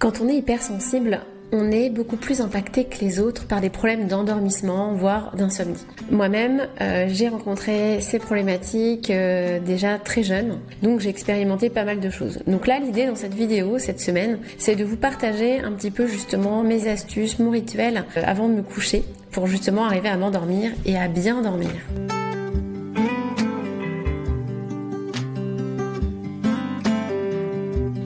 Quand on est hypersensible, on est beaucoup plus impacté que les autres par des problèmes d'endormissement, voire d'insomnie. Moi-même, euh, j'ai rencontré ces problématiques euh, déjà très jeune, donc j'ai expérimenté pas mal de choses. Donc là, l'idée dans cette vidéo, cette semaine, c'est de vous partager un petit peu justement mes astuces, mon rituel euh, avant de me coucher, pour justement arriver à m'endormir et à bien dormir.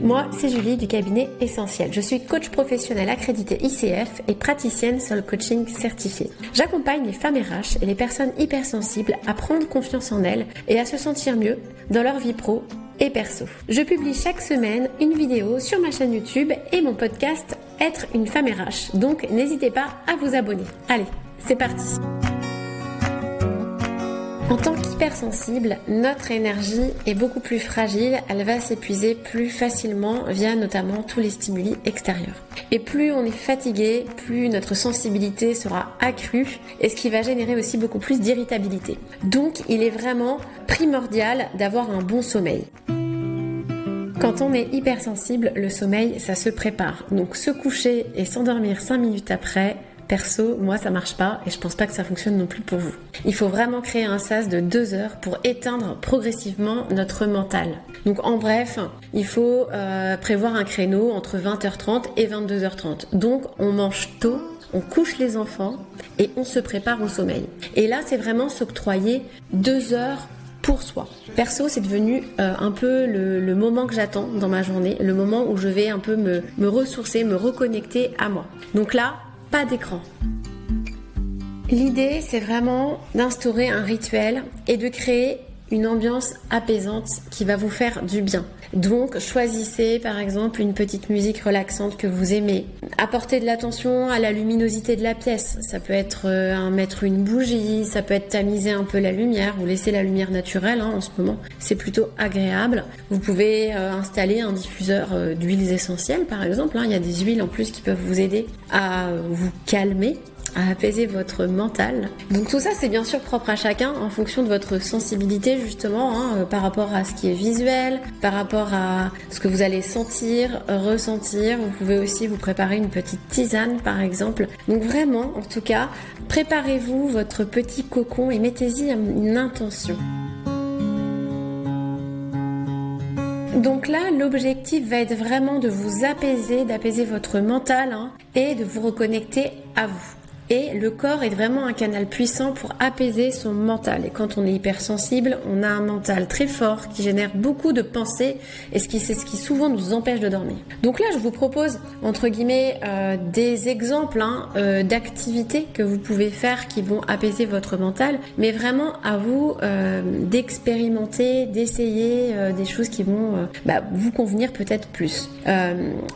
Moi, c'est Julie du cabinet Essentiel. Je suis coach professionnel accrédité ICF et praticienne Soul Coaching certifiée. J'accompagne les femmes RH et les personnes hypersensibles à prendre confiance en elles et à se sentir mieux dans leur vie pro et perso. Je publie chaque semaine une vidéo sur ma chaîne YouTube et mon podcast Être une femme RH. Donc n'hésitez pas à vous abonner. Allez, c'est parti. En tant qu'hypersensible, notre énergie est beaucoup plus fragile, elle va s'épuiser plus facilement via notamment tous les stimuli extérieurs. Et plus on est fatigué, plus notre sensibilité sera accrue et ce qui va générer aussi beaucoup plus d'irritabilité. Donc il est vraiment primordial d'avoir un bon sommeil. Quand on est hypersensible, le sommeil, ça se prépare. Donc se coucher et s'endormir 5 minutes après, Perso, moi ça marche pas et je pense pas que ça fonctionne non plus pour vous. Il faut vraiment créer un sas de deux heures pour éteindre progressivement notre mental. Donc en bref, il faut euh, prévoir un créneau entre 20h30 et 22h30. Donc on mange tôt, on couche les enfants et on se prépare au sommeil. Et là c'est vraiment s'octroyer deux heures pour soi. Perso, c'est devenu euh, un peu le, moment que j'attends dans ma journée, le moment où je vais un peu me, me ressourcer, me reconnecter à moi. Donc là, d'écran. L'idée, c'est vraiment d'instaurer un rituel et de créer une ambiance apaisante qui va vous faire du bien. Donc choisissez par exemple une petite musique relaxante que vous aimez. Apportez de l'attention à la luminosité de la pièce. Ça peut être euh, mettre une bougie, ça peut être tamiser un peu la lumière ou laisser la lumière naturelle hein, en ce moment. C'est plutôt agréable. Vous pouvez euh, installer un diffuseur euh, d'huiles essentielles par exemple. Hein. Il y a des huiles en plus qui peuvent vous aider à vous calmer à apaiser votre mental. Donc tout ça c'est bien sûr propre à chacun en fonction de votre sensibilité justement hein, euh, par rapport à ce qui est visuel, par rapport à ce que vous allez sentir, ressentir. Vous pouvez aussi vous préparer une petite tisane par exemple. Donc vraiment en tout cas préparez-vous votre petit cocon et mettez-y une intention. Donc là, l'objectif va être vraiment de vous apaiser, d'apaiser votre mental hein, et de vous reconnecter à vous. Et le corps est vraiment un canal puissant pour apaiser son mental. Et quand on est hypersensible, on a un mental très fort qui génère beaucoup de pensées et c'est ce qui souvent nous empêche de dormir. Donc là, je vous propose entre guillemets euh, des exemples hein, euh, d'activités que vous pouvez faire qui vont apaiser votre mental, mais vraiment à vous euh, d'expérimenter, d'essayer des choses qui vont bah, vous convenir peut-être plus.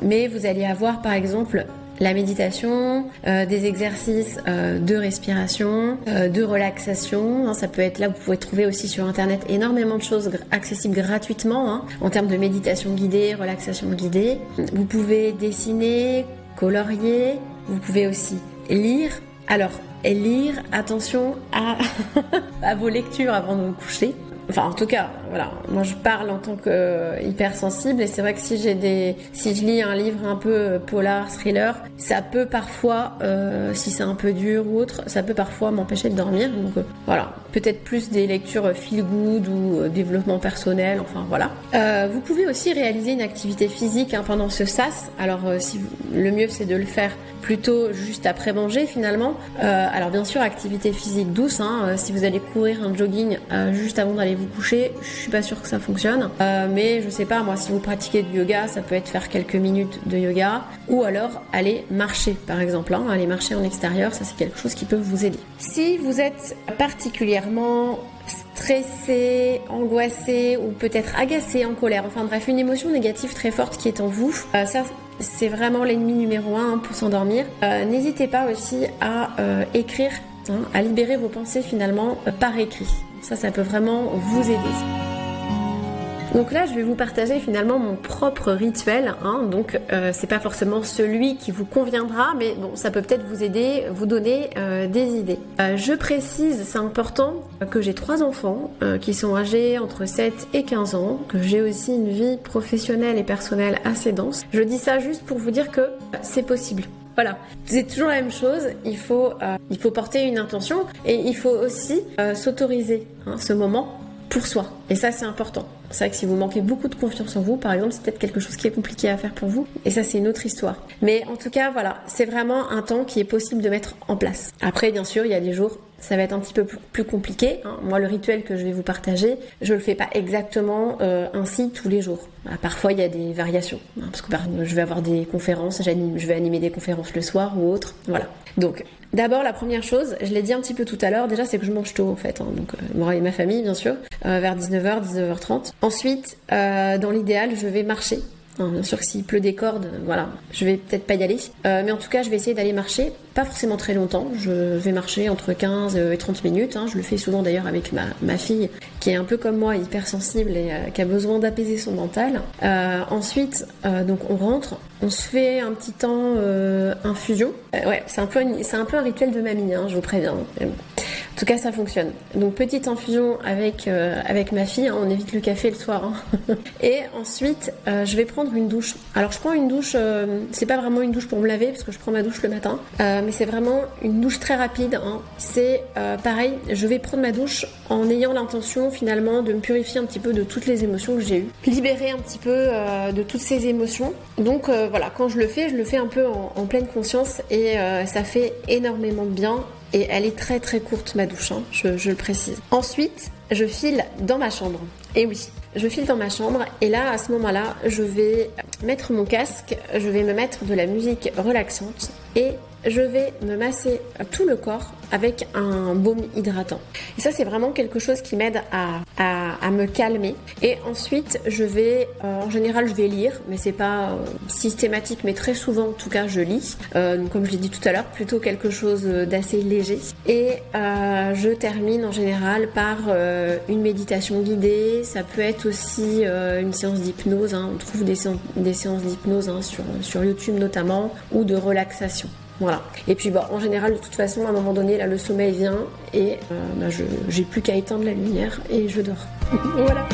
mais vous allez avoir par exemple la méditation, euh, des exercices euh, de respiration, euh, de relaxation. Hein, ça peut être là, vous pouvez trouver aussi sur internet énormément de choses accessibles gratuitement hein, en termes de méditation guidée, relaxation guidée. Vous pouvez dessiner, colorier, vous pouvez aussi lire. Alors, lire, attention à, à vos lectures avant de vous coucher. Enfin, en tout cas, voilà. Moi, je parle en tant que euh, hypersensible et c'est vrai que si j'ai des, si je lis un livre un peu euh, polar, thriller, ça peut parfois, euh, si c'est un peu dur ou autre, ça peut parfois m'empêcher de dormir. Donc voilà, peut-être plus des lectures feel good ou développement personnel. Enfin voilà. vous pouvez aussi réaliser une activité physique hein, pendant ce sas. Alors si le mieux c'est de le faire plutôt juste après manger finalement. alors bien sûr, activité physique douce. Hein, si vous allez courir un jogging juste avant d'aller vous coucher, suis pas sûre que ça fonctionne. Euh, mais je sais pas, moi, si vous pratiquez du yoga, ça peut être faire quelques minutes de yoga ou alors aller marcher, par exemple. Hein, aller marcher en extérieur, ça c'est quelque chose qui peut vous aider. Si vous êtes particulièrement stressé, angoissé ou peut-être agacé, en colère, enfin bref, une émotion négative très forte qui est en vous, euh, ça c'est vraiment l'ennemi numéro un hein, pour s'endormir. Euh, n'hésitez pas aussi à écrire, hein, à libérer vos pensées finalement par écrit. Ça, ça peut vraiment vous aider. Donc là, je vais vous partager finalement mon propre rituel. Hein. donc, euh, c'est pas forcément celui qui vous conviendra, mais bon, ça peut peut-être vous aider, vous donner euh, des idées. Euh, je précise, c'est important, que j'ai trois enfants qui sont âgés entre 7 et 15 ans, que j'ai aussi une vie professionnelle et personnelle assez dense. Je dis ça juste pour vous dire que c'est possible. Voilà, c'est toujours la même chose. Il faut, il faut porter une intention et il faut aussi s'autoriser hein, ce moment pour soi. Et ça, c'est important. C'est vrai que si vous manquez beaucoup de confiance en vous, par exemple, c'est peut-être quelque chose qui est compliqué à faire pour vous. Et ça, c'est une autre histoire. Mais en tout cas, voilà, c'est vraiment un temps qui est possible de mettre en place. Après, bien sûr, il y a des jours, ça va être un petit peu plus compliqué. Hein. Moi, le rituel que je vais vous partager, je le fais pas exactement euh, ainsi tous les jours. Ah, parfois, il y a des variations. Hein, parce que je vais avoir des conférences, je vais animer des conférences le soir ou autre. Voilà. Donc, D'abord, la première chose, je l'ai dit un petit peu tout à l'heure, déjà c'est que je mange tôt en fait, hein, donc euh, moi et ma famille bien sûr, euh, vers 19h, 19h30. Ensuite, euh, dans l'idéal, je vais marcher bien sûr, s'il pleut des cordes, voilà, je vais peut-être pas y aller. Euh, mais en tout cas, je vais essayer d'aller marcher, pas forcément très longtemps. Je vais marcher entre 15 et 30 minutes. Hein. Je le fais souvent d'ailleurs avec ma, fille, qui est un peu comme moi, hypersensible et euh, qui a besoin d'apaiser son mental. Euh, ensuite, donc on rentre, on se fait un petit temps infusion. ouais, c'est un peu, un peu un rituel de mamie, hein, je vous préviens. En tout cas, ça fonctionne. Donc petite infusion avec euh, avec ma fille. Hein, on évite le café le soir. Hein. Et ensuite, euh, je vais prendre une douche. Alors je prends une douche. Euh, c'est pas vraiment une douche pour me laver parce que je prends ma douche le matin, mais c'est vraiment une douche très rapide. Hein. C'est pareil. Je vais prendre ma douche en ayant l'intention finalement de me purifier un petit peu de toutes les émotions que j'ai eues, libérer un petit peu de toutes ces émotions. Donc voilà, quand je le fais, je le fais un peu en, en pleine conscience et ça fait énormément de bien et elle est très très courte ma douche, hein, je, le précise. Ensuite, je file dans ma chambre. Et oui, je file dans ma chambre et là, à ce moment-là, je vais mettre mon casque, je vais me mettre de la musique relaxante et je vais me masser tout le corps avec un baume hydratant. Et ça, c'est vraiment quelque chose qui m'aide à, à, me calmer. Et ensuite, je vais, euh, en général, je vais lire, mais c'est pas euh, systématique, mais très souvent, en tout cas, je lis. Euh, comme je l'ai dit tout à l'heure, plutôt quelque chose d'assez léger. Et je termine en général par une méditation guidée. Ça peut être aussi une séance d'hypnose. Hein. On trouve des, des séances d'hypnose hein, sur, sur YouTube notamment, ou de relaxation. Voilà. Et puis bah, en général, de toute façon, à un moment donné, là, le sommeil vient et euh, bah, je j'ai plus qu'à éteindre la lumière et je dors. voilà.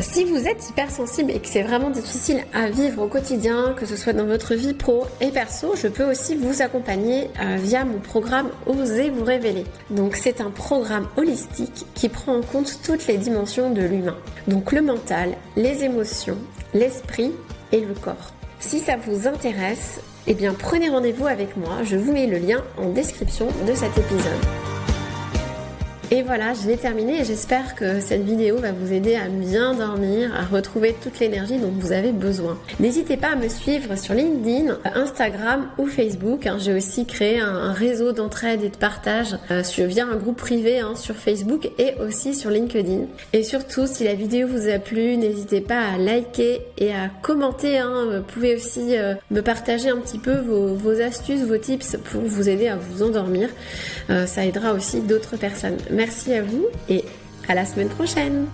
Si vous êtes hypersensible et que c'est vraiment difficile à vivre au quotidien, que ce soit dans votre vie pro et perso, je peux aussi vous accompagner euh, via mon programme Osez vous révéler. Donc c'est un programme holistique qui prend en compte toutes les dimensions de l'humain. Donc le mental, les émotions, l'esprit et le corps. Si ça vous intéresse, eh bien prenez rendez-vous avec moi, je vous mets le lien en description de cet épisode. Et voilà, je l'ai terminé et j'espère que cette vidéo va vous aider à bien dormir, à retrouver toute l'énergie dont vous avez besoin. N'hésitez pas à me suivre sur LinkedIn, Instagram ou Facebook. Hein. J'ai aussi créé un, réseau d'entraide et de partage euh, via un groupe privé hein, sur Facebook et aussi sur LinkedIn. Et surtout, si la vidéo vous a plu, n'hésitez pas à liker et à commenter. Hein. Vous pouvez aussi euh, me partager un petit peu vos, astuces, vos tips pour vous aider à vous endormir. Euh, ça aidera aussi d'autres personnes. Merci à vous et à la semaine prochaine